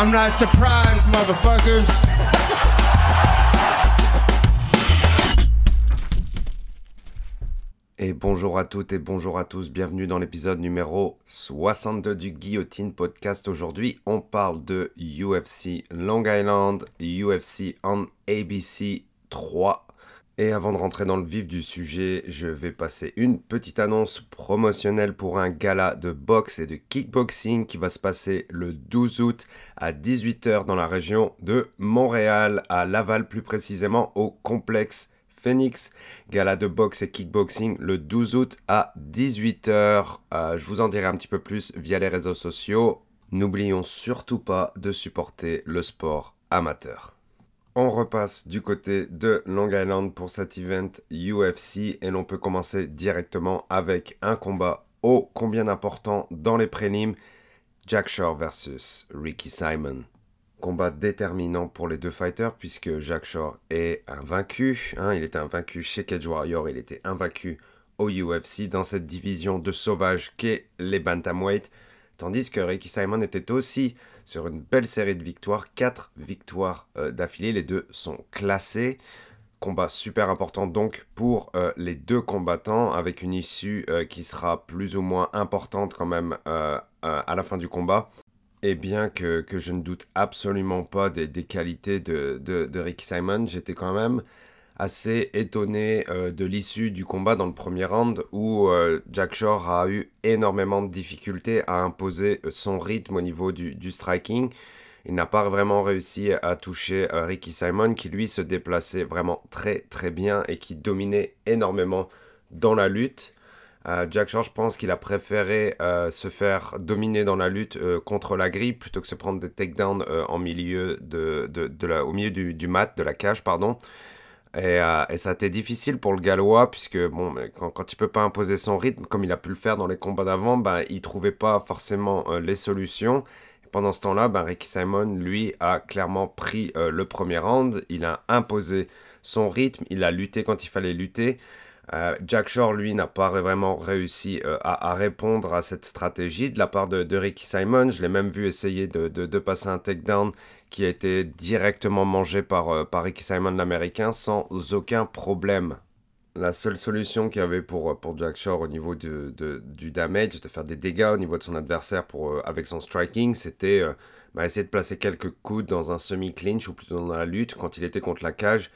I'm not surprised, motherfuckers. Et bonjour à toutes et bonjour à tous, bienvenue dans l'épisode numéro 62 du Guillotine Podcast. Aujourd'hui, on parle de UFC Long Island, UFC on ABC 3. Et avant de rentrer dans le vif du sujet, je vais passer une petite annonce promotionnelle pour un gala de boxe et de kickboxing qui va se passer le 12 août à 18h dans la région de Montréal, à Laval plus précisément au complexe Phoenix, gala de boxe et kickboxing le 12 août à 18h. Euh, je vous en dirai un petit peu plus via les réseaux sociaux. N'oublions surtout pas de supporter le sport amateur. On repasse du côté de Long Island pour cet event UFC et l'on peut commencer directement avec un combat ô combien important dans les prélims. Jack Shore versus Ricky Simon. Combat déterminant pour les deux fighters puisque Jack Shore est invaincu. Hein, il était invaincu chez Cage Warrior, il était invaincu au UFC dans cette division de sauvages qu'est les Bantamweight. Tandis que Ricky Simon était aussi sur une belle série de victoires, 4 victoires euh, d'affilée, les deux sont classés. Combat super important donc pour euh, les deux combattants avec une issue euh, qui sera plus ou moins importante quand même à la fin du combat. Et bien que, je ne doute absolument pas des, qualités de, de, Ricky Simon, j'étais quand même assez étonné euh, de l'issue du combat dans le premier round où euh, Jack Shore a eu énormément de difficultés à imposer son rythme au niveau du, striking. Il n'a pas vraiment réussi à toucher euh, Ricky Simon qui lui se déplaçait vraiment très très bien et qui dominait énormément dans la lutte. Jack Shore, je pense qu'il a préféré se faire dominer dans la lutte contre la grille plutôt que se prendre des takedowns en au milieu du, mat, de la cage, pardon. Euh, et, ça a été difficile pour le Gallois, puisque bon, quand, il peut pas imposer son rythme, comme il a pu le faire dans les combats d'avant, ben, il trouvait pas forcément euh, les solutions. Pendant ce temps-là, ben, Ricky Simon, lui, a clairement pris euh, le premier round. Il a imposé son rythme, il a lutté quand il fallait lutter. Jack Shore, lui, n'a pas vraiment réussi à, répondre à cette stratégie de la part de, Ricky Simon. Je l'ai même vu essayer de, de passer un takedown qui a été directement mangé par, euh, par Ricky Simon l'américain sans aucun problème. La seule solution qu'il y avait pour, euh, pour Jack Shore au niveau de, du damage, de faire des dégâts au niveau de son adversaire pour, euh, avec son striking, c'était bah, essayer de placer quelques coups dans un semi-clinch ou plutôt dans la lutte quand il était contre la cage.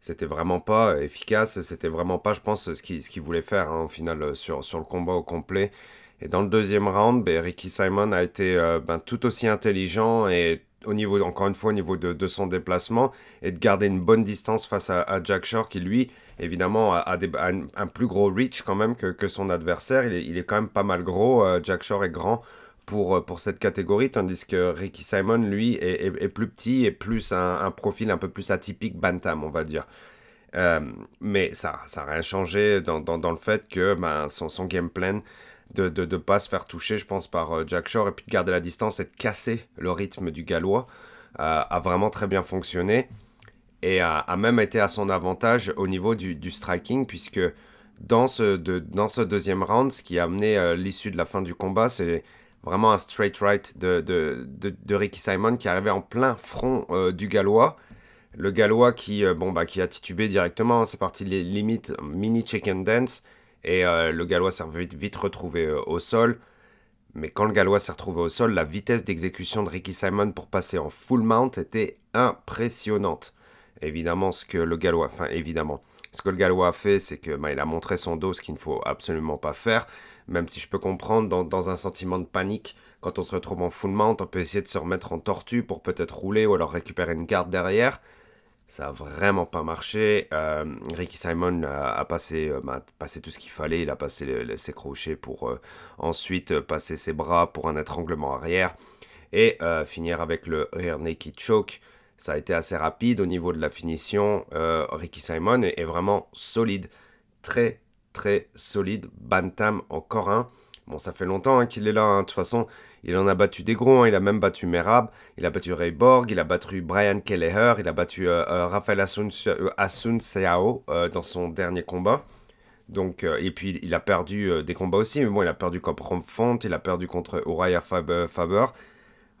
C'était vraiment pas efficace, c'était vraiment pas, je pense, ce qu'il voulait faire hein, au final sur, sur le combat au complet. Et dans le deuxième round, ben, Ricky Simon a été ben, tout aussi intelligent et au niveau, encore une fois, au niveau de, son déplacement et de garder une bonne distance face à, Jack Shore qui, lui, évidemment, a, un, plus gros reach quand même que, son adversaire. Il est, quand même pas mal gros. Euh, Jack Shore est grand pour, euh, pour cette catégorie, tandis que Ricky Simon, lui, est, plus petit et plus un, profil un peu plus atypique Bantam, on va dire. Euh, mais ça n'a rien changé dans, le fait que ben, son, son game plan de ne pas se faire toucher, je pense, par euh, Jack Shore, et puis de garder la distance et de casser le rythme du gallois, euh, a vraiment très bien fonctionné, et a, même été à son avantage au niveau du, striking, puisque dans ce, dans ce deuxième round, ce qui a amené euh, l'issue de la fin du combat, c'est vraiment un straight right de, de, Ricky Simon qui arrivait en plein front du gallois. Le gallois qui, bon, bah, qui a titubé directement, c'est parti limite mini chicken dance. Et euh, le Gallois s'est vite, retrouvé euh, au sol. Mais quand le Gallois s'est retrouvé au sol, la vitesse d'exécution de Ricky Simon pour passer en full mount était impressionnante. Évidemment, ce que le Gallois, enfin évidemment, ce que le Gallois a fait, c'est que bah, il a montré son dos, ce qu'il ne faut absolument pas faire. Même si je peux comprendre dans, dans, un sentiment de panique, quand on se retrouve en full mount, on peut essayer de se remettre en tortue pour peut-être rouler ou alors récupérer une garde derrière. Ça a vraiment pas marché. Euh, Ricky Simon a, passé, euh, bah, passé, tout ce qu'il fallait. Il a passé ses crochets pour euh, ensuite passer ses bras pour un étranglement arrière et finir avec le rear naked choke. Ça a été assez rapide au niveau de la finition. Ricky Simon est, vraiment solide. Très, très solide. Bantam encore un. Bon, ça fait longtemps hein, qu'il est là. Hein. De toute façon, il en a battu des gros, hein. il a même battu Merab, il a battu Ray Borg, il a battu Brian Kelleher, il a battu euh, euh, Rafael Asun, euh, dans son dernier combat. Donc, et puis il a perdu des combats aussi, mais bon, il a perdu contre Font, il a perdu contre Uriah Faber.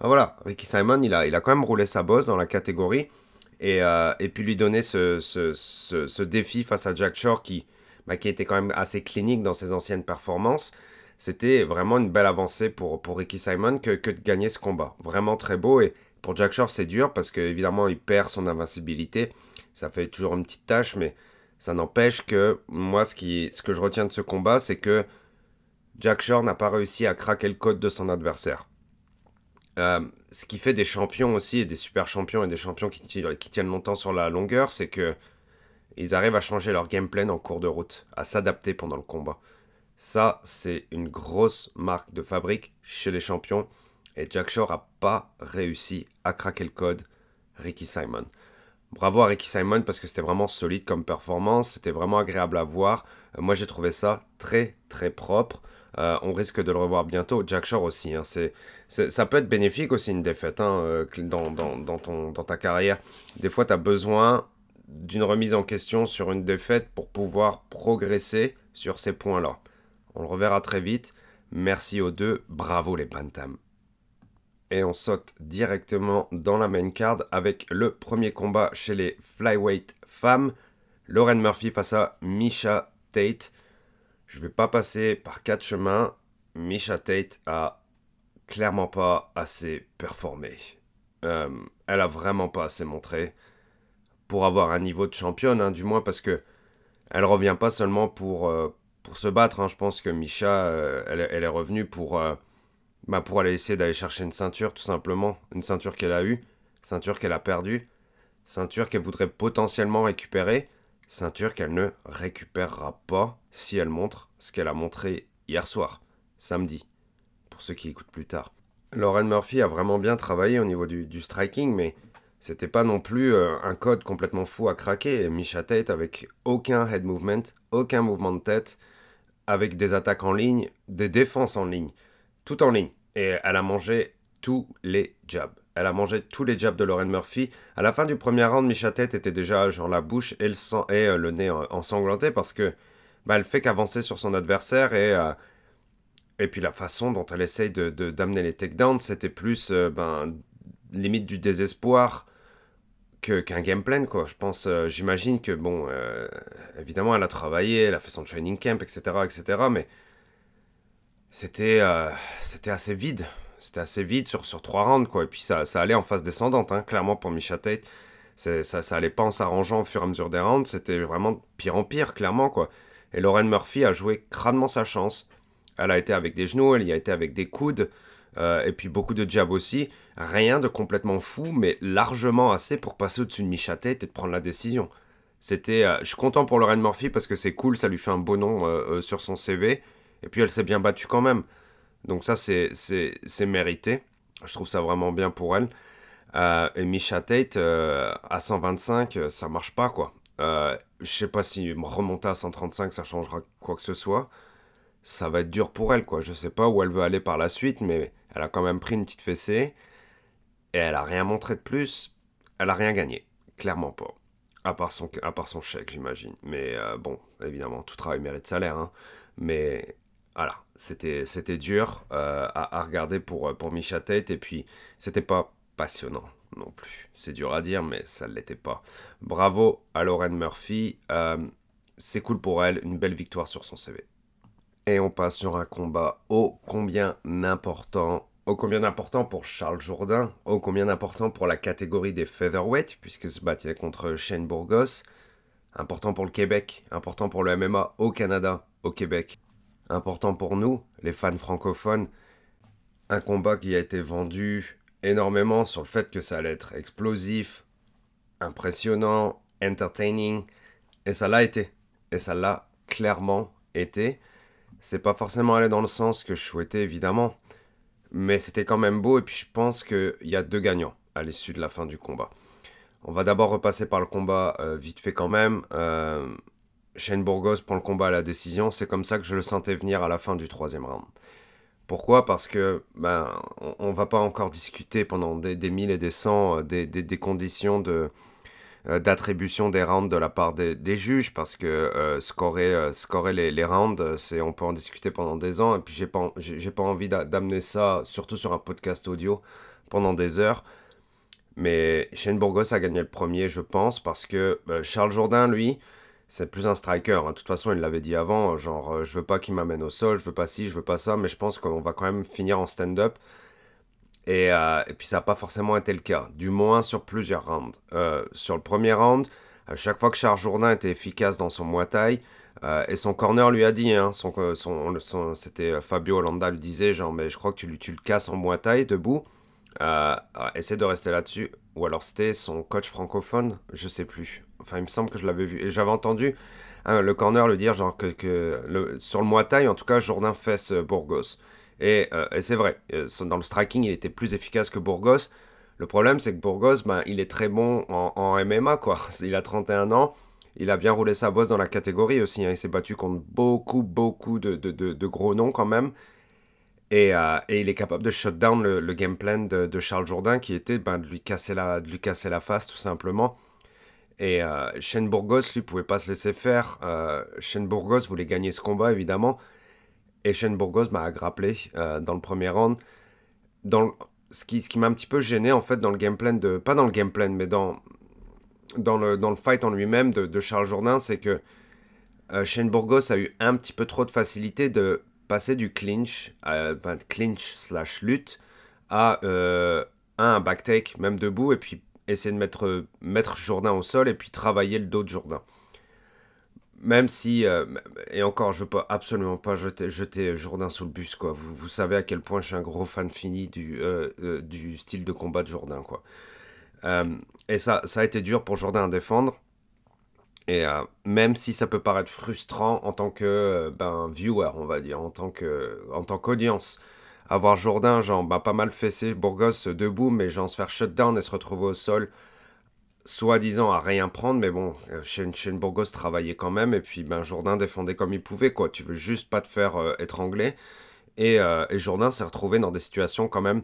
ah, voilà, Ricky Simon, il a, il a quand même roulé sa bosse dans la catégorie. Et, et puis lui donner ce, ce, ce, défi face à Jack Shore qui, bah, qui était quand même assez clinique dans ses anciennes performances. C'était vraiment une belle avancée pour, pour Ricky Simon que, que de gagner ce combat. Vraiment très beau. Et pour Jack Shore, c'est dur parce qu'évidemment, il perd son invincibilité. Ça fait toujours une petite tâche, mais ça n'empêche que moi, ce, qui, ce que je retiens de ce combat, c'est que Jack Shore n'a pas réussi à craquer le code de son adversaire. Euh, ce qui fait des champions aussi, et des super champions, et des champions qui, qui tiennent longtemps sur la longueur, c'est que ils arrivent à changer leur gameplay en cours de route, à s'adapter pendant le combat. Ça, c'est une grosse marque de fabrique chez les champions. Et Jack Shore n'a pas réussi à craquer le code Ricky Simon. Bravo à Ricky Simon parce que c'était vraiment solide comme performance, c'était vraiment agréable à voir. Euh, moi j'ai trouvé ça très très propre. Euh, on risque de le revoir bientôt. Jack Shore aussi. Hein. c'est, ça peut être bénéfique aussi une défaite hein, euh, dans, dans, ta carrière. Des fois tu as besoin d'une remise en question sur une défaite pour pouvoir progresser sur ces points-là. On le reverra très vite. Merci aux deux. Bravo les Bantam et on saute directement dans la main card avec le premier combat chez les flyweight femmes. Lauren Murphy face à Misha Tate. Je vais pas passer par quatre chemins. Misha Tate a clairement pas assez performé. Euh, elle a vraiment pas assez montré pour avoir un niveau de championne, hein, du moins parce que elle revient pas seulement pour, euh, pour se battre. Hein. Je pense que Misha, euh, elle, est revenue pour bah pour aller essayer d'aller chercher une ceinture, tout simplement. Une ceinture qu'elle a eue, ceinture qu'elle a perdue, ceinture qu'elle voudrait potentiellement récupérer, ceinture qu'elle ne récupérera pas si elle montre ce qu'elle a montré hier soir, samedi, pour ceux qui écoutent plus tard. Lauren Murphy a vraiment bien travaillé au niveau du, striking, mais c'était pas non plus euh, un code complètement fou à craquer. Misha Tate avec aucun head movement, aucun mouvement de tête, avec des attaques en ligne, des défenses en ligne, tout en ligne. Et elle a mangé tous les jabs. Elle a mangé tous les jabs de Lauren Murphy. À la fin du premier round, Micha Tête était déjà genre la bouche et le, euh, le nez ensanglanté parce que bah, elle fait qu'avancer sur son adversaire et, euh, et puis la façon dont elle essaye d'amener de, d'amener les takedowns, c'était plus euh, ben, limite du désespoir qu'un game plan quoi. Je pense, j'imagine que bon, évidemment elle a travaillé, elle a fait son training camp, etc., etc., mais c'était euh, c'était assez vide. C'était assez vide sur, sur trois rounds, quoi. Et puis ça, ça allait en phase descendante, hein, clairement, pour Misha Tate. Ça, ça allait pas en s'arrangeant au fur et à mesure des rounds. C'était vraiment pire en pire, clairement, quoi. Et Lauren Murphy a joué crânement sa chance. Elle a été avec des genoux, elle y a été avec des coudes, euh, et puis beaucoup de jabs aussi. Rien de complètement fou, mais largement assez pour passer au-dessus de Misha Tate et de prendre la décision. C'était, euh, je suis content pour Lauren Murphy parce que c'est cool, ça lui fait un beau nom sur son CV. Et puis elle s'est bien battue quand même. Donc ça, c'est mérité. Je trouve ça vraiment bien pour elle. Euh, et Misha Tate, euh, à 125, euh, ça marche pas, quoi. Euh, je sais pas si remonter à 135, ça changera quoi que ce soit. Ça va être dur pour elle, quoi. Je sais pas où elle veut aller par la suite, mais elle a quand même pris une petite fessée. Et elle a rien montré de plus. Elle a rien gagné. Clairement pas. À part son, chèque, j'imagine. Mais bon, évidemment, tout travail mérite salaire. Hein. Mais voilà, c'était, dur euh, à, regarder pour, pour Misha Tate, et puis c'était pas passionnant non plus. C'est dur à dire, mais ça ne l'était pas. Bravo à Lauren Murphy, euh, c'est cool pour elle, une belle victoire sur son CV. Et on passe sur un combat ô combien important, ô combien important pour Charles Jourdain, ô combien important pour la catégorie des featherweight, puisque se battait contre Shane Burgos, important pour le Québec, important pour le MMA au Canada, au Québec important pour nous, les fans francophones. Un combat qui a été vendu énormément sur le fait que ça allait être explosif, impressionnant, entertaining. Et ça l'a été. Et ça l'a clairement été. C'est pas forcément allé dans le sens que je souhaitais, évidemment. Mais c'était quand même beau. Et puis je pense qu'il y a deux gagnants à l'issue de la fin du combat. On va d'abord repasser par le combat euh, vite fait quand même. Euh, Shane Burgos prend le combat à la décision. C'est comme ça que je le sentais venir à la fin du troisième round. Pourquoi? Parce que ben, on, va pas encore discuter pendant des, des mille et des cents euh, des, des, conditions de, d'attribution des rounds de la part des, juges parce que euh, scorer, euh, scorer les, les rounds, c'est, on peut en discuter pendant des ans et puis j'ai pas, j'ai, pas envie d'a- d'amener ça, surtout sur un podcast audio, pendant des heures. Mais Shane Burgos a gagné le premier, je pense, parce que euh, Charles Jourdain, lui, c'est plus un striker. hein. De toute façon, il l'avait dit avant, genre, euh, je veux pas qu'il m'amène au sol, je veux pas ci, je veux pas ça, mais je pense qu'on va quand même finir en stand-up. Et, euh, et puis ça n'a pas forcément été le cas, du moins sur plusieurs rounds. Euh, sur le premier round, à chaque fois que Charles Jourdain était efficace dans son Muay euh, et son corner lui a dit, hein, son, son, c'était Fabio Hollanda lui disait, genre, mais je crois que tu, lui- le casses en Muay debout. Essaie de rester là-dessus. Ou alors c'était son coach francophone, je sais plus. Enfin, il me semble que je l'avais vu. Et j'avais entendu hein, le corner le dire, genre, que, sur le Muay en tout cas, Jourdain fesse Burgos. Et, euh, et c'est vrai, euh, dans le striking, il était plus efficace que Burgos. Le problème, c'est que Burgos, ben, il est très bon en, MMA, quoi. Il a 31 ans. Il a bien roulé sa bosse dans la catégorie aussi. hein. Il s'est battu contre beaucoup, beaucoup de, gros noms quand même. Et, euh, il est capable de shut down le, le game plan de, de Charles Jourdain qui était ben, de, lui casser la, de lui casser la face tout simplement. Et euh, Shane Burgos, lui, pouvait pas se laisser faire. Euh, Shane Burgos voulait gagner ce combat, évidemment. Et Shane Burgos m'a grapplé euh, dans le premier round. Dans ce qui, ce qui m'a un petit peu gêné, en fait, dans le game plan de... Pas dans le game plan, mais dans, dans, le, dans le fight en lui-même de, Charles Jourdain, c'est que euh, Shane a eu un petit peu trop de facilité de passer du clinch, euh, ben, clinch slash lutte, à euh, un, un même debout, et puis essayer de mettre, euh, mettre Jourdain au sol et puis travailler le dos de Jourdain. Même si, euh, et encore, je veux pas absolument pas jeter, Jourdain sous le bus, quoi. Vous, vous savez à quel point je suis un gros fan fini du, euh, euh, du style de combat de Jourdain, quoi. Et ça, ça a été dur pour Jourdain à défendre. Et même si ça peut paraître frustrant en tant que ben, viewer, on va dire, en tant que, tant qu'audience, avoir Jourdain, genre, ben, pas mal fessé Burgos debout, mais genre se faire shutdown et se retrouver au sol, soi-disant à rien prendre, mais bon, euh, Shane, Burgos travaillait quand même, et puis ben, Jourdain défendait comme il pouvait, quoi. Tu veux juste pas te faire euh, étrangler. Et, euh, et Jourdain s'est retrouvé dans des situations quand même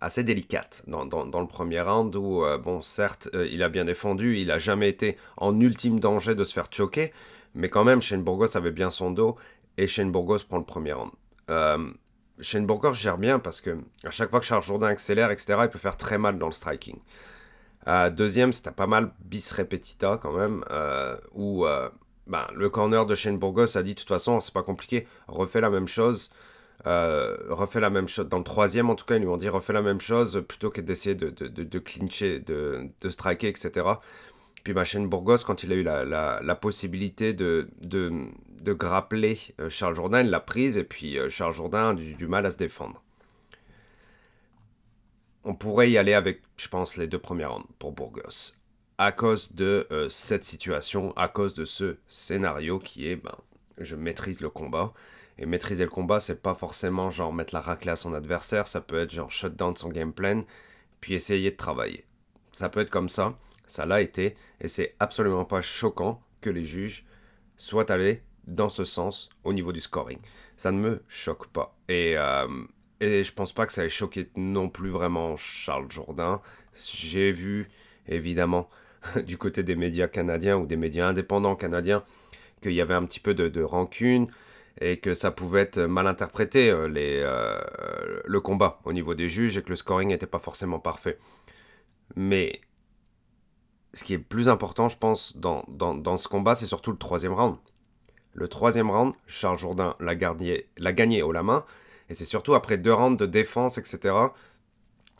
assez délicates dans, le premier round où, bon, certes, il a bien défendu, il a jamais été en ultime danger de se faire choquer, mais quand même, Shane Burgos avait bien son dos et Shane Burgos prend le premier round. Shane Burgos gère bien parce que à chaque fois que Charles Jourdain accélère, etc., il peut faire très mal dans le striking. Euh, deuxième, c'était pas mal bis repetita quand même, euh, où euh, ben, le corner de Shane Burgos a dit de toute façon, c'est pas compliqué, refais la même chose. Euh, refait la même chose. Dans le troisième, en tout cas, ils lui ont dit refais la même chose plutôt que d'essayer de, de, de, clincher, de, de striker, etc. Puis bah, Shane Burgos, quand il a eu la, la, la possibilité de, de, de grappler euh, Charles Jourdain, il l'a prise et puis Charles Jourdain a du, du mal à se défendre. On pourrait y aller avec, je pense, les deux premières rounds pour Burgos. À cause de euh, cette situation, à cause de ce scénario qui est, ben, je maîtrise le combat. Et maîtriser le combat, c'est pas forcément genre mettre la raclée à son adversaire, ça peut être genre shut down son game plan, puis essayer de travailler. Ça peut être comme ça, ça l'a été, et c'est absolument pas choquant que les juges soient allés dans ce sens au niveau du scoring. Ça ne me choque pas. Et, euh, et je pense pas que ça ait choqué non plus vraiment Charles Jourdain. J'ai vu, évidemment, du côté des médias canadiens ou des médias indépendants canadiens, qu'il y avait un petit peu de, rancune et que ça pouvait être mal interprété euh, les, euh, le combat au niveau des juges et que le scoring n'était pas forcément parfait. Mais ce qui est plus important, je pense, dans, dans, ce combat, c'est surtout le troisième round. Le troisième round, Charles Jourdain l'a gagné haut la main, et c'est surtout après deux rounds de défense, etc.,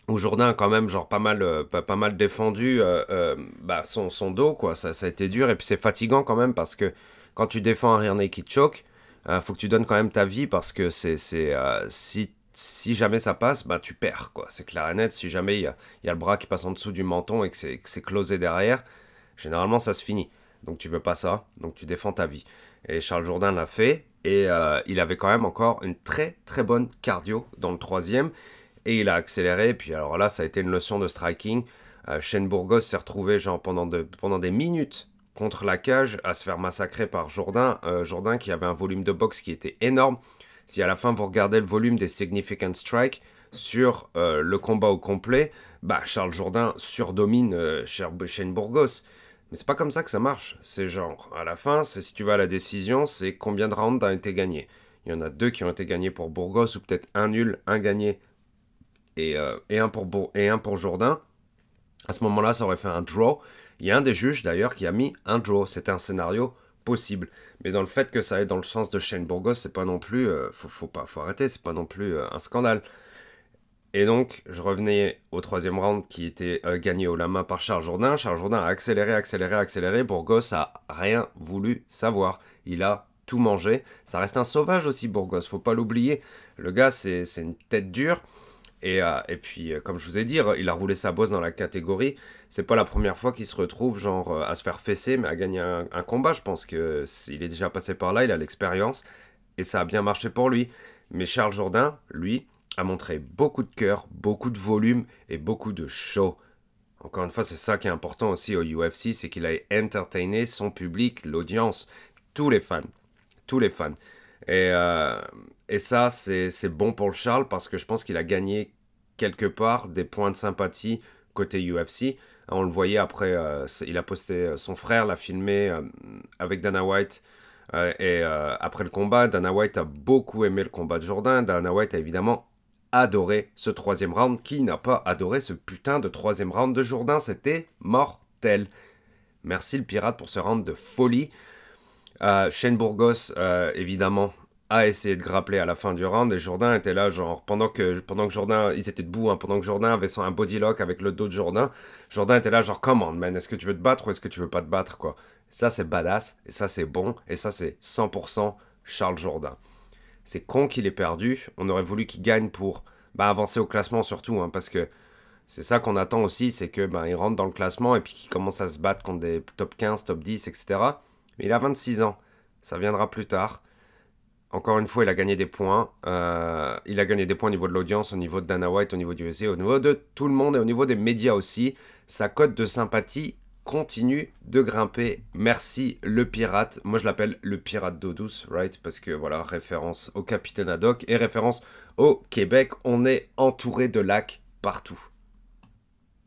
où Jourdain a quand même genre pas mal, euh, pas, mal défendu euh, euh, bah, son, son dos, quoi. Ça, a été dur, et puis c'est fatigant quand même, parce que quand tu défends un rear naked choke, faut que tu donnes quand même ta vie parce que c'est, c'est si, si jamais ça passe, bah tu perds quoi. C'est clair et net. Si jamais il y a, y a, le bras qui passe en dessous du menton et que c'est, que c'est closé derrière, généralement ça se finit. Donc tu veux pas ça, donc tu défends ta vie. Et Charles Jourdain l'a fait et euh, il avait quand même encore une très très bonne cardio dans le troisième et il a accéléré. Et puis alors là, ça a été une leçon de striking. Euh, Shane s'est retrouvé genre pendant, pendant des minutes contre la cage à se faire massacrer par Jourdain. Euh, Jourdain qui avait un volume de boxe qui était énorme. Si à la fin vous regardez le volume des Significant Strike sur euh, le combat au complet, bah Charles Jourdain surdomine Shane Burgos. Mais c'est pas comme ça que ça marche. C'est genre, à la fin, c'est si tu vas à la décision, c'est combien de rounds a été gagné. Il y en a deux qui ont été gagnés pour Burgos, ou peut-être un nul, un gagné, et, euh, et, un, pour et un pour Jourdain. À ce moment-là, ça aurait fait un draw. Il y a un des juges d'ailleurs qui a mis un draw. C'était un scénario possible. Mais dans le fait que ça aille dans le sens de Shane Burgos, c'est pas non plus. Euh, faut, pas, faut arrêter, c'est pas non plus euh, un scandale. Et donc, je revenais au troisième round qui était euh, gagné au la main par Charles Jourdain. Charles Jourdain a accéléré, accéléré, accéléré. Burgos a rien voulu savoir. Il a tout mangé. Ça reste un sauvage aussi, Burgos, faut pas l'oublier. Le gars, c'est une tête dure. Et, euh, et, puis, euh, comme je vous ai dit, il a roulé sa bosse dans la catégorie. C'est pas la première fois qu'il se retrouve, genre, à se faire fesser, mais à gagner un, un combat. Je pense qu'il est déjà passé par là, il a l'expérience. Et ça a bien marché pour lui. Mais Charles Jourdain, lui, a montré beaucoup de cœur, beaucoup de volume et beaucoup de show. Encore une fois, c'est ça qui est important aussi au UFC, c'est qu'il a entertainé son public, l'audience, tous les fans. Tous les fans. Et, euh, et ça, c'est bon pour le Charles parce que je pense qu'il a gagné quelque part des points de sympathie côté UFC. On le voyait après, euh, il a posté, euh, son frère l'a filmé avec Dana White. Et après le combat, Dana White a beaucoup aimé le combat de Jourdain. Dana White a évidemment adoré ce troisième round. Qui n'a pas adoré ce putain de troisième round de Jourdain? C'était mortel. Merci le pirate pour ce round de folie. Euh, Shane Burgos, euh, évidemment, a essayé de grappler à la fin du round et Jourdain était là, genre, pendant que, pendant que Jourdain, ils étaient debout, hein, pendant que Jourdain avait son, un body lock avec le dos de Jourdain, Jourdain était là, genre, comment, man, est-ce que tu veux te battre ou est-ce que tu veux pas te battre, quoi? Ça, c'est badass, et ça, c'est bon, et ça, c'est 100% Charles Jourdain. C'est con qu'il ait perdu, on aurait voulu qu'il gagne pour bah, avancer au classement surtout, hein, parce que c'est ça qu'on attend aussi, c'est que bah, il rentre dans le classement et puis qu'il commence à se battre contre des top 15, top 10, etc. Mais il a 26 ans, ça viendra plus tard. Encore une fois, il a gagné des points. Euh, il a gagné des points au niveau de l'audience, au niveau de Dana White, au niveau du USA, au niveau de tout le monde et au niveau des médias aussi. Sa cote de sympathie continue de grimper. Merci le pirate. Moi je l'appelle le pirate d'eau douce, right? Parce que voilà, référence au capitaine Haddock et référence au Québec. On est entouré de lacs partout.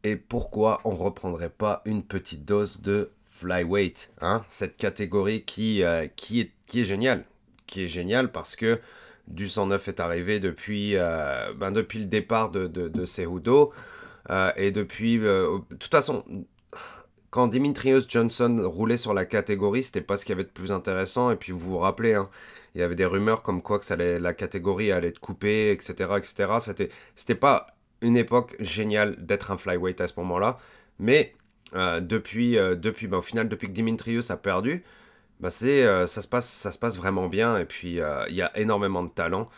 Et pourquoi on reprendrait pas une petite dose de flyweight hein? Cette catégorie qui, euh, qui, est, qui est géniale. Qui est géniale parce que du 109 est arrivé depuis, euh, ben depuis le départ de, de. Euh, et depuis... de toute façon, quand Dimitrios Johnson roulait sur la catégorie, c'était pas ce qu'il y avait de plus intéressant. Et puis vous vous rappelez, hein, il y avait des rumeurs comme quoi que ça allait, la catégorie allait être coupée, etc. etc. C'était, c'était pas une époque géniale d'être un flyweight à ce moment-là. Mais euh, depuis, euh, depuis bah, au final, depuis que Dimitrios a perdu, bah, c'est, euh, ça, se passe, ça se passe vraiment bien. Et puis il y a énormément de talent.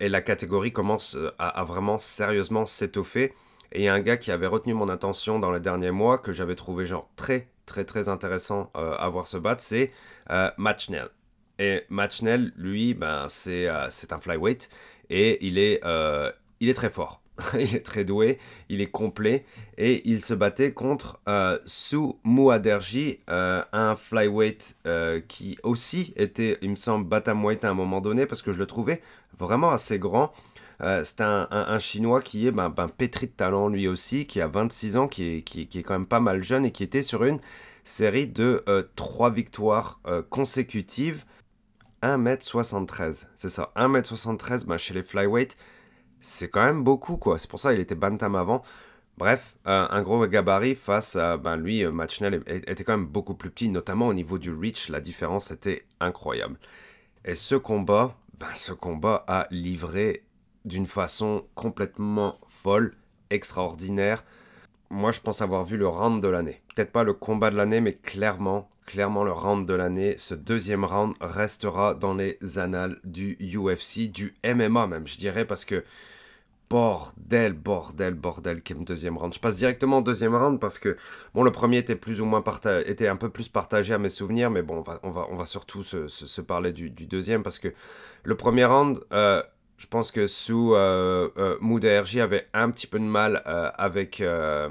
et la catégorie commence à, à vraiment sérieusement s'étoffer. Et un gars qui avait retenu mon attention dans les derniers mois, que j'avais trouvé genre très très très intéressant euh, à voir se battre, c'est euh, Matchnell. Et Matchnell, lui, ben, c'est euh, un flyweight et il est, euh, il est très fort. il est très doué, il est complet et il se battait contre euh, Sue Muaderji, euh, un flyweight qui aussi était, il me semble, bantamweight à un moment donné parce que je le trouvais vraiment assez grand. Euh, c'est un, Chinois qui est ben, ben, pétri de talent lui aussi, qui a 26 ans, qui est, qui, est quand même pas mal jeune et qui était sur une série de euh, 3 victoires euh, consécutives. 1m73, c'est ça, 1m73 ben, chez les flyweight, c'est quand même beaucoup quoi. C'est pour ça qu'il était bantam avant. Bref, euh, un gros gabarit face à ben, lui, euh, Machnell était quand même beaucoup plus petit, notamment au niveau du reach, la différence était incroyable. Et ce combat, ben, ce combat a livré d'une façon complètement folle, extraordinaire. Moi, je pense avoir vu le round de l'année. Peut-être pas le combat de l'année, mais clairement, clairement le round de l'année. Ce deuxième round restera dans les annales du UFC, du MMA même, je dirais, parce que bordel, bordel, bordel, quel deuxième round. Je passe directement au deuxième round parce que, bon, le premier était plus ou moins partagé, était un peu plus partagé à mes souvenirs, mais bon, on va, on va, on va surtout se, parler du, du, deuxième parce que le premier round, euh, je pense que sous euh, euh, avait un petit peu de mal euh, avec, euh,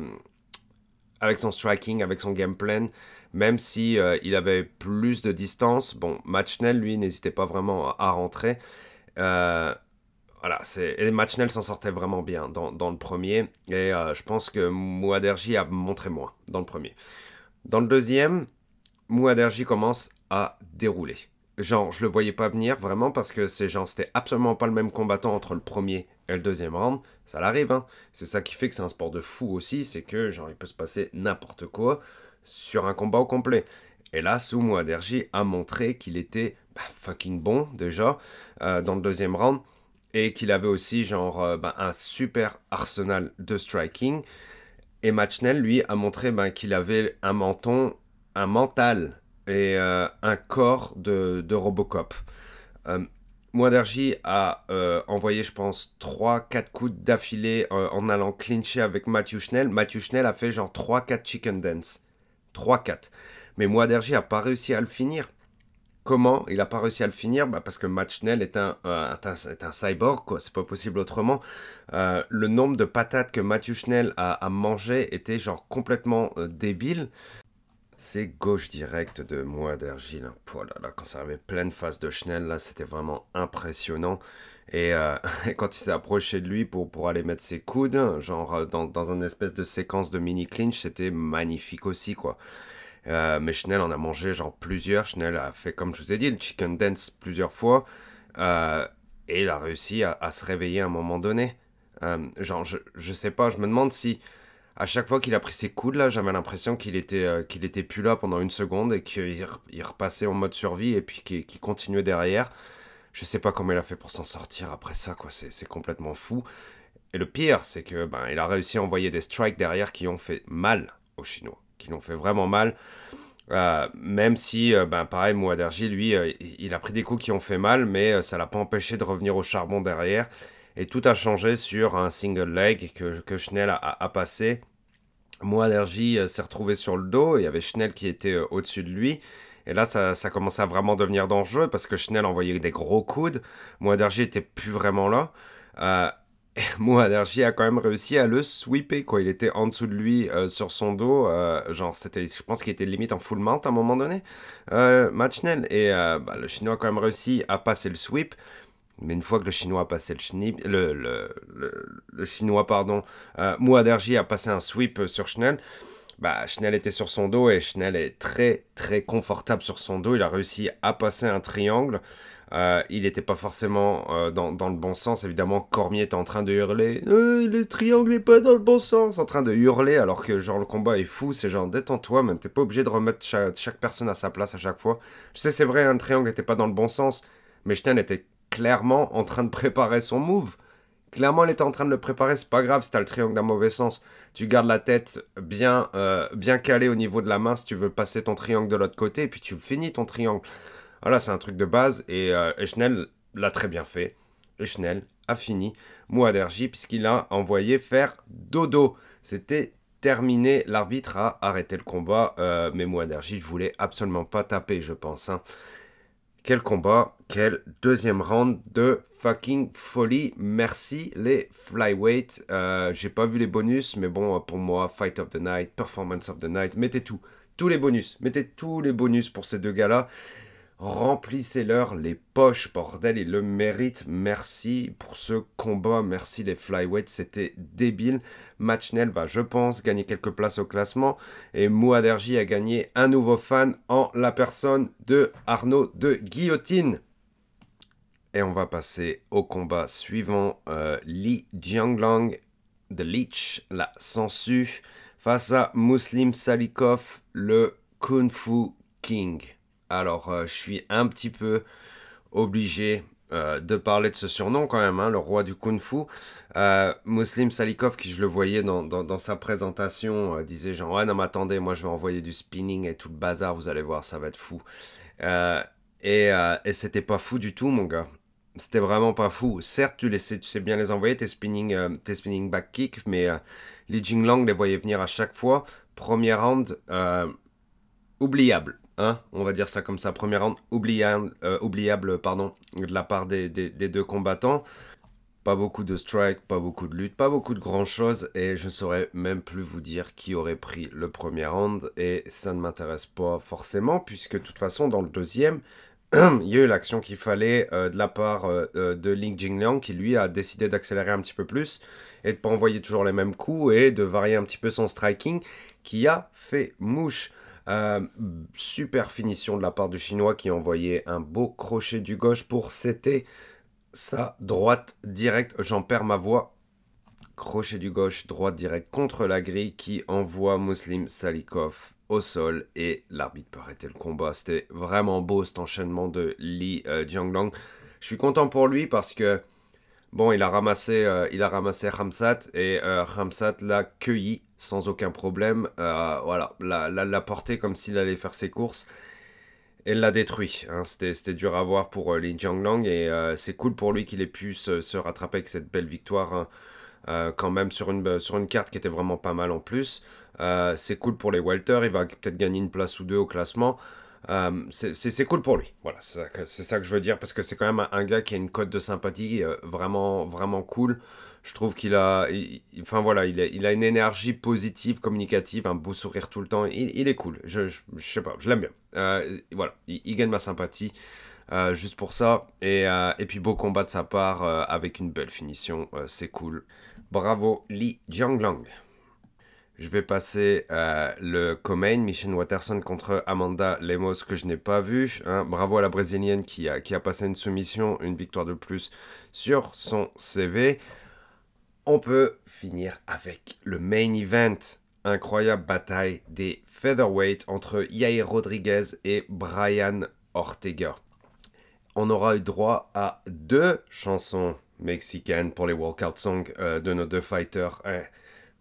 avec son striking, avec son game plan, même si il avait plus de distance. Bon, Matchnell, lui, n'hésitait pas vraiment à, rentrer. Euh, voilà, c'est... Matchnell s'en sortait vraiment bien dans, dans le premier, et je pense que Mouaderji a montré moins dans le premier. Dans le deuxième, Mouaderji commence à dérouler. Genre, je le voyais pas venir vraiment parce que c'est genre, c'était absolument pas le même combattant entre le premier et le deuxième round. Ça l'arrive, hein. C'est ça qui fait que c'est un sport de fou aussi, c'est que genre, il peut se passer n'importe quoi sur un combat au complet. Et là, Soumo Aderji a montré qu'il était bah, fucking bon déjà euh, dans le deuxième round et qu'il avait aussi genre euh, bah, un super arsenal de striking. Et Machnell, lui, a montré bah, qu'il avait un menton, un mental et euh, un corps de, Robocop. Euh, Mouaderji a envoyé, je pense, 3-4 coups d'affilée en allant clincher avec Matthew Schnell. Matthew Schnell a fait genre 3-4 chicken dance. 3-4. Mais Mouaderji n'a pas réussi à le finir. Comment il n'a pas réussi à le finir? Bah Parce que Matchnell est un, euh, est un, cyborg, quoi. C'est pas possible autrement. Euh, le nombre de patates que Matthew Schnell a, a mangé était genre complètement euh, débile. C'est gauche directe de moi d'Argile. Oh là là, quand ça avait pleine face de Schnell, là, c'était vraiment impressionnant. Et, quand il s'est approché de lui pour, pour aller mettre ses coudes, genre dans, dans une espèce de séquence de mini clinch, c'était magnifique aussi, quoi. Euh, mais Chanel en a mangé genre plusieurs. Chanel a fait, comme je vous ai dit, le chicken dance plusieurs fois. Euh, et il a réussi à, se réveiller à un moment donné. Euh, genre, je, je sais pas, je me demande si à chaque fois qu'il a pris ses coudes là, j'avais l'impression qu'il était, qu'il était plus là pendant une seconde et qu'il repassait en mode survie et puis qu'il continuait derrière. Je sais pas comment il a fait pour s'en sortir après ça, quoi. C'est complètement fou. Et le pire, c'est que ben, il a réussi à envoyer des strikes derrière qui ont fait mal aux Chinois qui l'ont fait vraiment mal. Euh, même si, euh, ben, pareil, Mouaderji, lui, euh, il a pris des coups qui ont fait mal, mais ça l'a pas empêché de revenir au charbon derrière. Et tout a changé sur un single leg que, que Schnell a, passé. Mouaderji s'est retrouvé sur le dos, il y avait Schnell qui était au-dessus de lui. Et là, ça, ça commençait à vraiment devenir dangereux parce que Schnell envoyait des gros coudes. Mouaderji était plus vraiment là. Mouaderji a quand même réussi à le sweeper, quoi. Il était en dessous de lui, euh, sur son dos. Euh, genre, c'était, je pense qu'il était limite en full mount à un moment donné. Euh, Machnell. Et euh, bah, le Chinois a quand même réussi à passer le sweep. Mais une fois que le Chinois a passé le, le, le, le, Chinois, pardon, euh, a passé un sweep sur Schnell. Bah, Schnell était sur son dos et Schnell est très très confortable sur son dos. Il a réussi à passer un triangle. Euh, il n'était pas forcément euh, dans, le bon sens. Évidemment, Cormier était en train de hurler euh, Le triangle n'est pas dans le bon sens En train de hurler alors que genre le combat est fou. C'est genre détends-toi, même t'es pas obligé de remettre chaque, personne à sa place à chaque fois. Je sais, c'est vrai, un triangle n'était pas dans le bon sens. Mais Stein était clairement en train de préparer son move. Clairement, il était en train de le préparer. C'est pas grave si t'as le triangle d'un mauvais sens. Tu gardes la tête bien, bien calée au niveau de la main si tu veux passer ton triangle de l'autre côté. Puis tu finis ton triangle. Voilà, c'est un truc de base et, euh, l'a très bien fait. Et a fini Mouaderji puisqu'il a envoyé faire dodo. C'était terminé, l'arbitre a arrêté le combat, euh, mais Mouaderji ne voulait absolument pas taper, je pense. Hein. Quel combat, quel deuxième round de fucking folie. Merci les flyweight. Euh, J'ai pas vu les bonus, mais bon, pour moi, Fight of the Night, Performance of the Night, mettez tout. Tous les bonus. Mettez tous les bonus pour ces deux gars-là. Remplissez-leur les poches, bordel, ils le méritent. Merci pour ce combat. Merci les flyweights, c'était débile. Matchnell va, je pense, gagner quelques places au classement. Et Mouaderji a gagné un nouveau fan en la personne de Arnaud de Guillotine. Et on va passer au combat suivant. Euh, Li Jianglang de Leech, la Sensu, face à Muslim Salikov, le Kung Fu King. Alors, euh, je suis un petit peu obligé euh, de parler de ce surnom quand même, hein, le roi du kung fu. Euh, Muslim Salikov, qui je le voyais dans, sa présentation, disait genre ouais non mais attendez, moi je vais envoyer du spinning et tout le bazar, vous allez voir, ça va être fou. et, et c'était pas fou du tout mon gars. C'était vraiment pas fou. Certes, tu, les sais, tu sais bien les envoyer, tes spinning, tes spinning back kick, mais Li Jinglang les voyait venir à chaque fois. Premier round, oubliable Hein, on va dire ça comme ça, première round oubliable, euh, oubliable pardon, de la part des, deux combattants. Pas beaucoup de strike, pas beaucoup de lutte, pas beaucoup de grand chose, et je ne saurais même plus vous dire qui aurait pris le premier round, et ça ne m'intéresse pas forcément, puisque de toute façon, dans le deuxième, il y a eu l'action qu'il fallait euh, de la part euh, de Ling Jingliang, qui lui a décidé d'accélérer un petit peu plus, et de pas envoyer toujours les mêmes coups, et de varier un petit peu son striking, qui a fait mouche. Super finition de la part du Chinois qui envoyait un beau crochet du gauche pour c'était sa droite directe. J'en perds ma voix. Crochet du gauche, droite directe contre la grille qui envoie Muslim Salikov au sol et l'arbitre peut arrêter le combat. C'était vraiment beau cet enchaînement de Li euh, Jianglang. Je suis content pour lui parce que bon, il a ramassé, euh, et euh, Ramsat l'a cueilli sans aucun problème. Euh, voilà, l'a porté comme s'il allait faire ses courses. Et l'a détruit. Hein. C'était dur à voir pour Li Jianglang et c'est cool pour lui qu'il ait pu se, rattraper avec cette belle victoire. Hein. Euh, quand même sur une, sur une carte qui était vraiment pas mal en plus. Euh, c'est cool pour les Welter, il va peut-être gagner une place ou deux au classement. Euh, c'est cool pour lui. Voilà, c'est ça que je veux dire parce que c'est quand même un, gars qui a une cote de sympathie vraiment, vraiment cool. Je trouve qu'il a, enfin voilà, il a, il a, une énergie positive, communicative, un beau sourire tout le temps. Il, est cool. Je, je, sais pas, je l'aime bien. voilà, il, gagne ma sympathie. juste pour ça. Et, et, puis beau combat de sa part avec une belle finition, c'est cool. Bravo Li Jianglang. Je vais passer euh, le co-main, Michelle Watterson contre Amanda Lemos que je n'ai pas vu. Hein. Bravo à la brésilienne qui a, qui a passé une soumission, une victoire de plus sur son CV. On peut finir avec le main event. Incroyable bataille des featherweight entre Yair Rodriguez et Brian Ortega. On aura eu droit à deux chansons mexicaine pour les walkout songs euh, de nos deux fighters.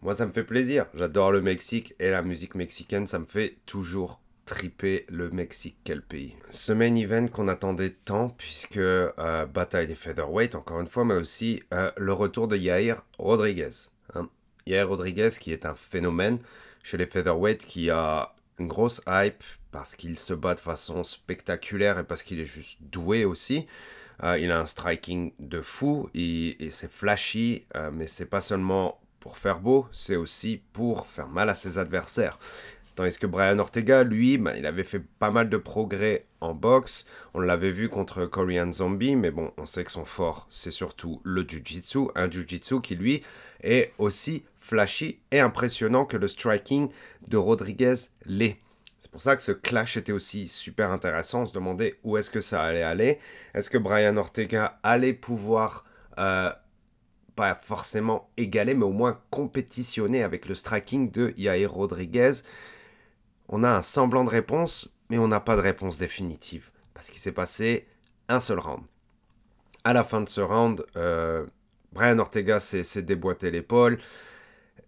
Moi, ça me fait plaisir. J'adore le Mexique et la musique mexicaine, ça me fait toujours triper le Mexique, quel pays. Ce main event qu'on attendait tant, puisque euh, bataille des featherweight, encore une fois, mais aussi euh, le retour de Yair Rodriguez. Hein. Yair Rodriguez, qui est un phénomène chez les featherweight, qui a une grosse hype parce qu'il se bat de façon spectaculaire et parce qu'il est juste doué aussi. Euh, il a un striking de fou et, c'est flashy, mais c'est pas seulement pour faire beau, c'est aussi pour faire mal à ses adversaires. Tandis que Brian Ortega, lui, ben, il avait fait pas mal de progrès en boxe. On l'avait vu contre Korean Zombie, mais bon, on sait que son fort, c'est surtout le Jiu-Jitsu. Un Jiu-Jitsu qui, lui, est aussi flashy et impressionnant que le striking de Rodriguez l'est. C'est pour ça que ce clash était aussi super intéressant. On se demandait où est-ce que ça allait aller. Est-ce que Brian Ortega allait pouvoir, euh, pas forcément égaler, mais au moins compétitionner avec le striking de Yair Rodriguez On a un semblant de réponse, mais on n'a pas de réponse définitive. Parce qu'il s'est passé un seul round. À la fin de ce round, euh, Brian Ortega s'est déboîté l'épaule.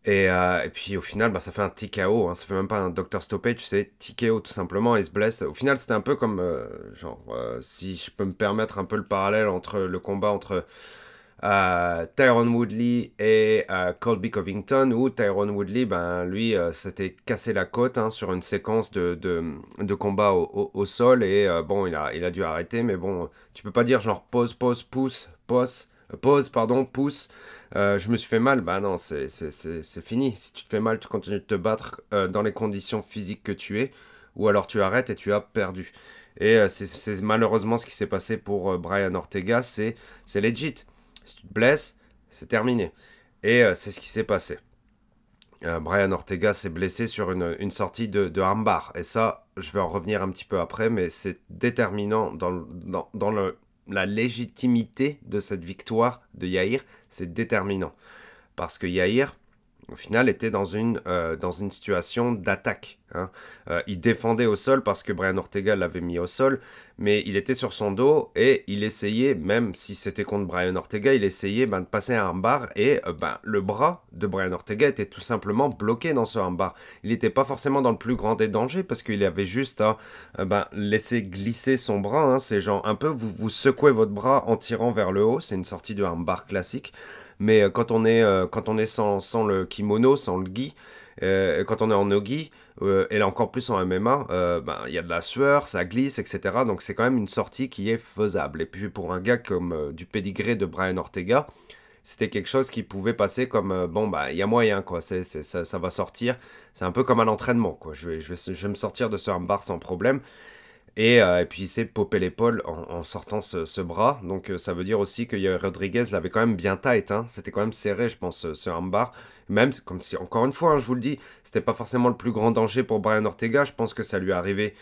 Euh, et, puis au final, bah, ça fait un TKO, hein, ça fait même pas un doctor stoppage, c'est TKO tout simplement, il se blesse. Au final, c'était un peu comme, euh, genre, euh, si je peux me permettre un peu le parallèle entre le combat entre Tyrone Woodley et Colby Covington, où Tyrone Woodley, ben, lui, s'était cassé la côte hein, sur une séquence de, de, combat au, sol, et bon, il a, il a dû arrêter, mais bon, tu peux pas dire genre pause, pause, pouce, pause pause, pardon, pouce, euh, je me suis fait mal, bah non, c'est fini. Si tu te fais mal, tu continues de te battre euh, dans les conditions physiques que tu es, ou alors tu arrêtes et tu as perdu. Et euh, c'est malheureusement ce qui s'est passé pour Brian Ortega, c'est legit. Si tu te blesses, c'est terminé. Et c'est ce qui s'est passé. Brian Ortega s'est blessé sur une, sortie de, de armbar. Et ça, je vais en revenir un petit peu après, mais c'est déterminant dans, la légitimité de cette victoire de Yair, c'est déterminant. Parce que Yair, au final, était dans une, euh, dans une situation d'attaque. Hein. Euh, il défendait au sol parce que Brian Ortega l'avait mis au sol, mais il était sur son dos et il essayait, même si c'était contre Brian Ortega, il essayait ben, de passer un bar et euh, ben, le bras de Brian Ortega était tout simplement bloqué dans ce bar. Il n'était pas forcément dans le plus grand des dangers parce qu'il avait juste à ben, laisser glisser son bras. Hein. C'est genre un peu, vous, secouez votre bras en tirant vers le haut, c'est une sortie de bar classique. Mais euh, quand on est, euh, quand on est sans, sans, le kimono, sans le gi, euh, quand on est en no-gi, et là encore plus en MMA, ben, il y a de la sueur, ça glisse, etc. Donc c'est quand même une sortie qui est faisable. Et puis pour un gars comme du pédigré de Brian Ortega, c'était quelque chose qui pouvait passer comme bon bah il y a moyen quoi ça, ça, va sortir c'est un peu comme à l'entraînement quoi je vais, je vais, je vais me sortir de ce bar sans problème Et, puis il s'est popé l'épaule en, sortant ce, bras. Donc ça veut dire aussi que Rodriguez l'avait quand même bien tight. Hein. C'était quand même serré, je pense, ce armbar. Même comme si, encore une fois, hein, je vous le dis, c'était pas forcément le plus grand danger pour Brian Ortega. Je pense que ça lui est arrivé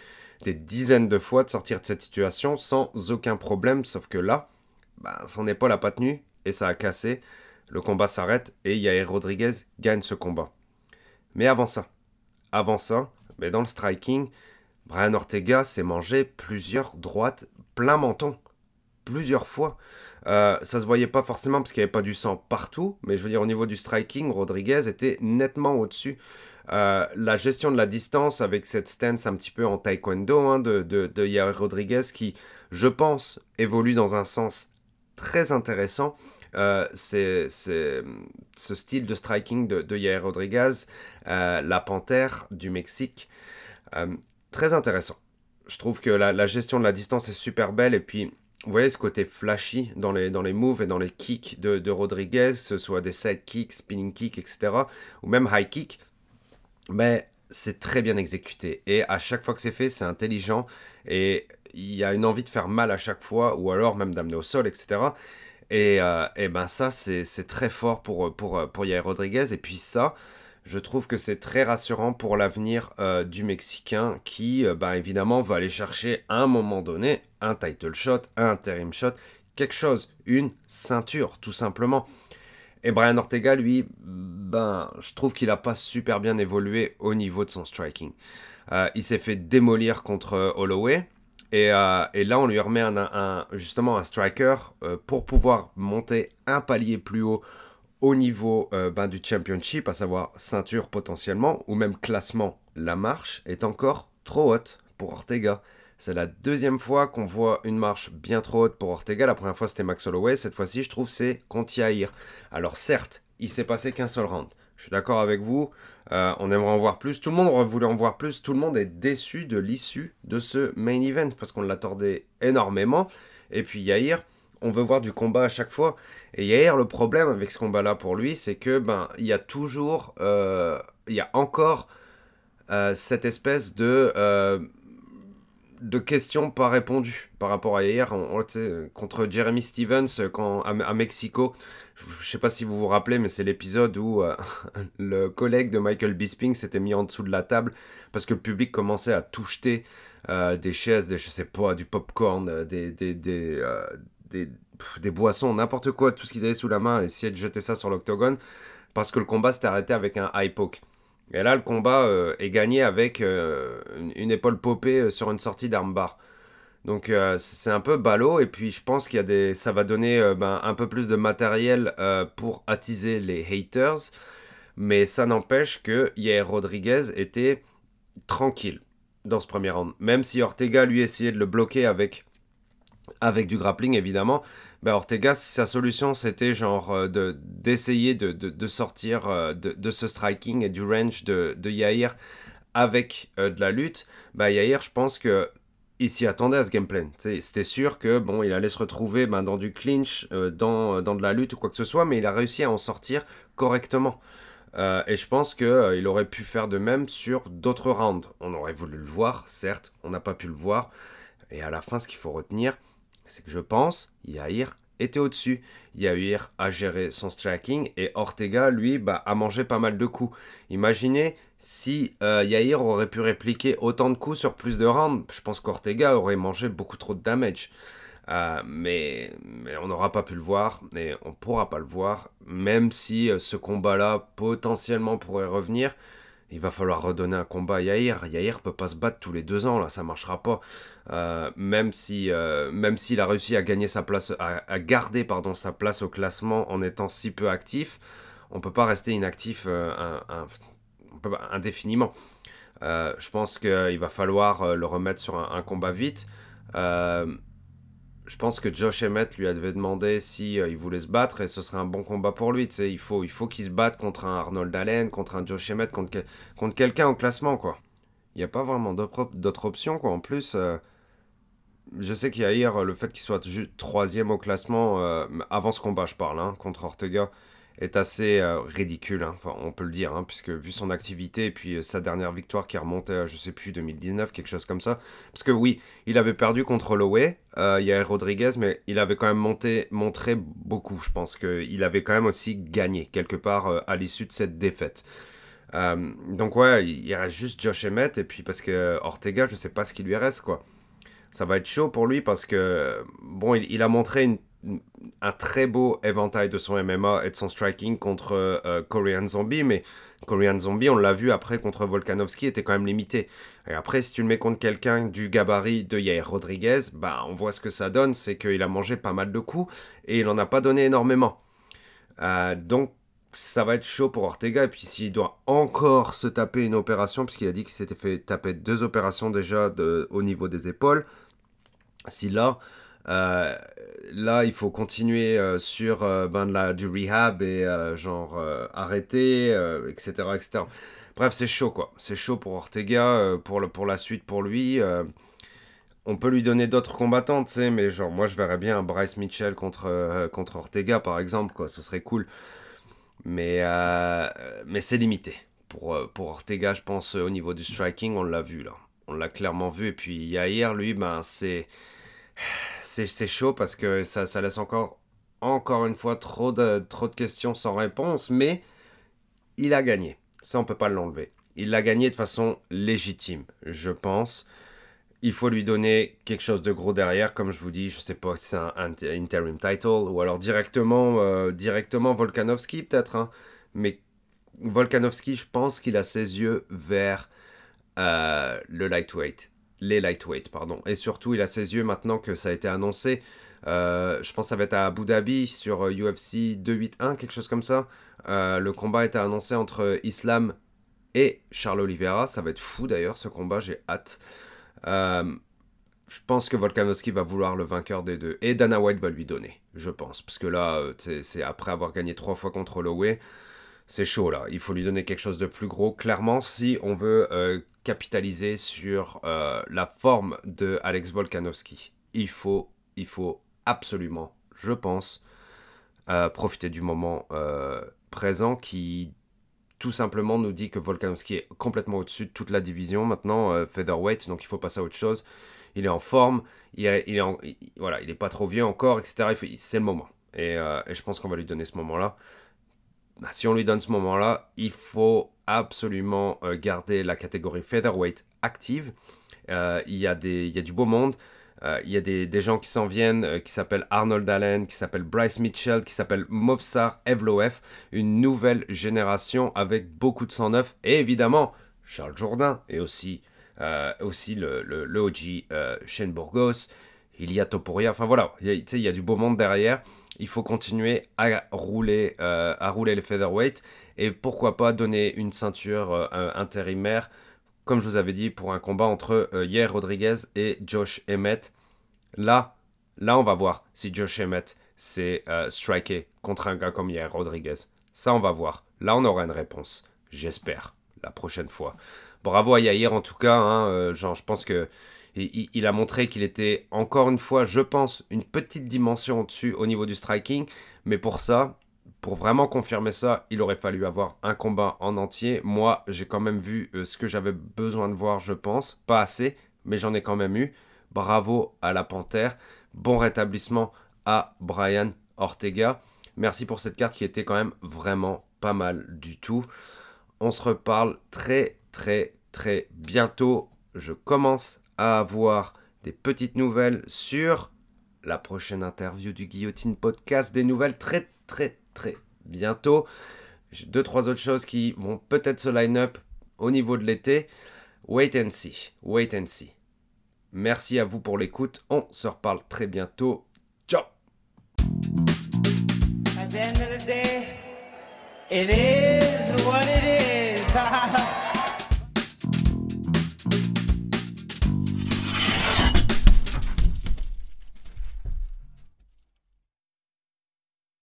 des dizaines de fois de sortir de cette situation sans aucun problème. Sauf que là, bah, son épaule n'a pas tenu et ça a cassé. Le combat s'arrête et Yair Rodriguez gagne ce combat. Mais avant ça, avant ça, mais dans le striking, Brian Ortega s'est mangé plusieurs droites plein menton. Plusieurs fois. Euh, ça se voyait pas forcément parce qu'il n'y avait pas du sang partout, mais je veux dire au niveau du striking, Rodriguez était nettement au-dessus. Euh, la gestion de la distance avec cette stance un petit peu en taekwondo hein, de, de, Yair Rodriguez qui, je pense, évolue dans un sens très intéressant. Euh, c'est ce style de striking de, de Yair Rodriguez, la panthère du Mexique, très intéressant. Je trouve que la, gestion de la distance est super belle et puis vous voyez ce côté flashy dans les, dans les moves et dans les kicks de, de Rodriguez, que ce soit des side kicks, spinning kicks, etc., ou même high kick, mais c'est très bien exécuté. Et à chaque fois que c'est fait, c'est intelligent, et il y a une envie de faire mal à chaque fois, ou alors même d'amener au sol, etc. Et, euh, et ben ça, c'est très fort pour, pour, pour Yair Rodriguez, et puis ça, je trouve que c'est très rassurant pour l'avenir euh, du Mexicain qui, euh, bah, évidemment, va aller chercher à un moment donné un title shot, un interim shot, quelque chose, une ceinture, tout simplement. Et Brian Ortega, lui, ben, je trouve qu'il n'a pas super bien évolué au niveau de son striking. Euh, il s'est fait démolir contre Holloway. Et, là, on lui remet justement un striker pour pouvoir monter un palier plus haut au niveau euh, ben, du championship, à savoir ceinture potentiellement, ou même classement, la marche est encore trop haute pour Ortega. C'est la deuxième fois qu'on voit une marche bien trop haute pour Ortega. La première fois c'était Max Holloway, cette fois-ci je trouve c'est contre Alors certes, il s'est passé qu'un seul round. Je suis d'accord avec vous, euh, on aimerait en voir plus. Tout le monde voulait en voir plus. Tout le monde est déçu de l'issue de ce main event parce qu'on l'attendait énormément. Et puis Yair, on veut voir du combat à chaque fois. Et hier, le problème avec ce combat-là pour lui, c'est que ben il y a toujours, euh, il y a encore euh, cette espèce de euh, de questions pas répondues par rapport à hier contre Jeremy Stevens quand, à, Mexico. Je sais pas si vous vous rappelez, mais c'est l'épisode où le collègue de Michael Bisping s'était mis en dessous de la table parce que le public commençait à tout jeter. des chaises, des, je sais pas, du popcorn, des, des, des, boissons, n'importe quoi, tout ce qu'ils avaient sous la main, essayer de jeter ça sur l'octogone, parce que le combat s'était arrêté avec un high poke. Et là, le combat euh, est gagné avec euh, une, épaule popée euh, sur une sortie d'armbar. Donc c'est un peu ballot, et puis je pense qu'il y a des, ça va donner ben, un peu plus de matériel pour attiser les haters, mais ça n'empêche que Yair Rodriguez était tranquille dans ce premier round. Même si Ortega lui essayait de le bloquer avec avec du grappling évidemment. Ben Ortega, sa solution c'était genre euh, de, d'essayer de, de, sortir euh, de, ce striking et du range de, de Yair avec euh, de la lutte. Ben Yair, je pense que il s'y attendait à ce gameplay. C'était sûr que bon, il allait se retrouver ben, dans du clinch, dans, dans, de la lutte ou quoi que ce soit, mais il a réussi à en sortir correctement. et je pense qu'il aurait pu faire de même sur d'autres rounds. On aurait voulu le voir, certes, on n'a pas pu le voir. Et à la fin, ce qu'il faut retenir, c'est que je pense Yair était au-dessus. Yair a géré son striking et Ortega, lui, bah, a mangé pas mal de coups. Imaginez si euh, Yair aurait pu répliquer autant de coups sur plus de rounds. Je pense qu'Ortega aurait mangé beaucoup trop de damage. Euh, mais, on n'aura pas pu le voir et on pourra pas le voir, même si euh, ce combat-là potentiellement pourrait revenir il va falloir redonner un combat à Yair. Yair peut pas se battre tous les deux ans, là, ça marchera pas. Euh, même si, euh, s'il a réussi à gagner sa place, à, garder pardon sa place au classement en étant si peu actif, on peut pas rester inactif euh, indéfiniment. je pense qu'il va falloir le remettre sur un, combat vite je pense que Josh Emmett lui avait demandé si il voulait se battre et ce serait un bon combat pour lui. Il faut, il faut qu'il se batte contre un Arnold Allen, contre un Josh Emmett, contre, quelqu'un au classement. quoi. Il n'y a pas vraiment d'autres options. quoi. En plus, je sais qu'il y a hier le fait qu'il soit troisième au classement, euh, avant ce combat je parle, hein, contre Ortega, est assez euh, ridicule, hein. enfin, on peut le dire, hein, puisque vu son activité et puis euh, sa dernière victoire qui remontait à, je sais plus, 2019, quelque chose comme ça. Parce que oui, il avait perdu contre Holloway, euh, Yair Rodriguez, mais il avait quand même monté, montré beaucoup. Je pense qu'il avait quand même aussi gagné quelque part euh, à l'issue de cette défaite. donc ouais, il reste juste Josh Emmett, et puis parce que Ortega, je sais pas ce qui lui reste, quoi. Ça va être chaud pour lui parce que, bon, il a montré une un très beau éventail de son MMA et de son striking contre euh, Korean Zombie, mais Korean Zombie, on l'a vu après contre Volkanovski, était quand même limité. Et après, si tu le mets contre quelqu'un du gabarit de Yair Rodriguez, bah, on voit ce que ça donne, c'est qu'il a mangé pas mal de coups et il en a pas donné énormément. Euh, donc, ça va être chaud pour Ortega. Et puis, s'il doit encore se taper une opération, puisqu'il a dit qu'il s'était fait taper deux opérations déjà de, au niveau des épaules, si là, euh, là, il faut continuer euh, sur euh, ben, la, du rehab et genre arrêter, etc.. Bref, c'est chaud quoi. C'est chaud pour Ortega, pour, le, pour la suite pour lui. on peut lui donner d'autres combattants, tu sais, mais genre moi je verrais bien Bryce Mitchell contre, contre Ortega par exemple, quoi. Ce serait cool. Mais, mais c'est limité. Pour, pour Ortega, je pense, au niveau du striking, on l'a vu là. On l'a clairement vu. Et puis Yair, lui, ben c'est c'est chaud parce que ça, laisse encore, encore une fois trop de, trop de questions sans réponse, mais il a gagné. Ça, on peut pas l'enlever. Il l'a gagné de façon légitime, je pense. Il faut lui donner quelque chose de gros derrière, comme je vous dis, je sais pas si c'est un, interim title ou alors directement, euh, directement Volkanovski peut-être, hein. mais Volkanovski, je pense qu'il a ses yeux vers euh, le lightweight les lightweight, pardon. Et surtout, il a ses yeux maintenant que ça a été annoncé. Euh, je pense que ça va être à Abu Dhabi sur UFC 281, quelque chose comme ça. Euh, le combat été annoncé entre Islam et Charles Oliveira. Ça va être fou d'ailleurs ce combat, j'ai hâte. Euh, je pense que Volkanovski va vouloir le vainqueur des deux. Et Dana White va lui donner, je pense. Parce que là, c'est après avoir gagné trois fois contre Holloway c'est chaud là. Il faut lui donner quelque chose de plus gros. Clairement, si on veut euh, capitaliser sur euh, la forme de Alex Volkanovski, il faut, il faut absolument, je pense, euh, profiter du moment présent qui tout simplement nous dit que Volkanovski est complètement au-dessus de toute la division maintenant, featherweight, donc il faut passer à autre chose. Il est en forme, il est, il est voilà, pas trop vieux encore, etc. C'est le moment. Et, et je pense qu'on va lui donner ce moment-là. Bah, si on lui donne ce moment-là, il faut absolument euh, garder la catégorie featherweight active. Euh, il, y y a du beau monde. Euh, il y a des, des gens qui s'en viennent, qui s'appellent Arnold Allen, qui s'appelle Bryce Mitchell, qui s'appelle Movsar Evloef. Une nouvelle génération avec beaucoup de sang neuf. Et évidemment, Charles Jourdain et aussi, aussi le, le, OG Shane Burgos. Il y. Enfin voilà, il y, a, il y a du beau monde derrière il faut continuer à rouler, euh, à rouler les featherweight et pourquoi pas donner une ceinture euh, intérimaire, comme je vous avais dit, pour un combat entre euh, Yair Rodriguez et Josh Emmett. Là, là, on va voir si Josh Emmett s'est striké contre un gars comme Yair Rodriguez. Ça, on va voir. Là, on aura une réponse. J'espère. La prochaine fois. Bravo à Yair en tout cas. Hein, je pense que il, a montré qu'il était encore une fois, je pense, une petite dimension au-dessus au niveau du striking. Mais pour ça, pour vraiment confirmer ça, il aurait fallu avoir un combat en entier. Moi, j'ai quand même vu euh, ce que j'avais besoin de voir, je pense. Pas assez, mais j'en ai quand même eu. Bravo à la Panthère. Bon rétablissement à Brian Ortega. Merci pour cette carte qui était quand même vraiment pas mal du tout. On se reparle très très très bientôt. Je commence à avoir des petites nouvelles sur la prochaine interview du Guillotine Podcast, des nouvelles très très très bientôt. J'ai deux trois autres choses qui vont peut-être se line up au niveau de l'été. Wait and see, wait and see. Merci à vous pour l'écoute. On se reparle très bientôt. Ciao.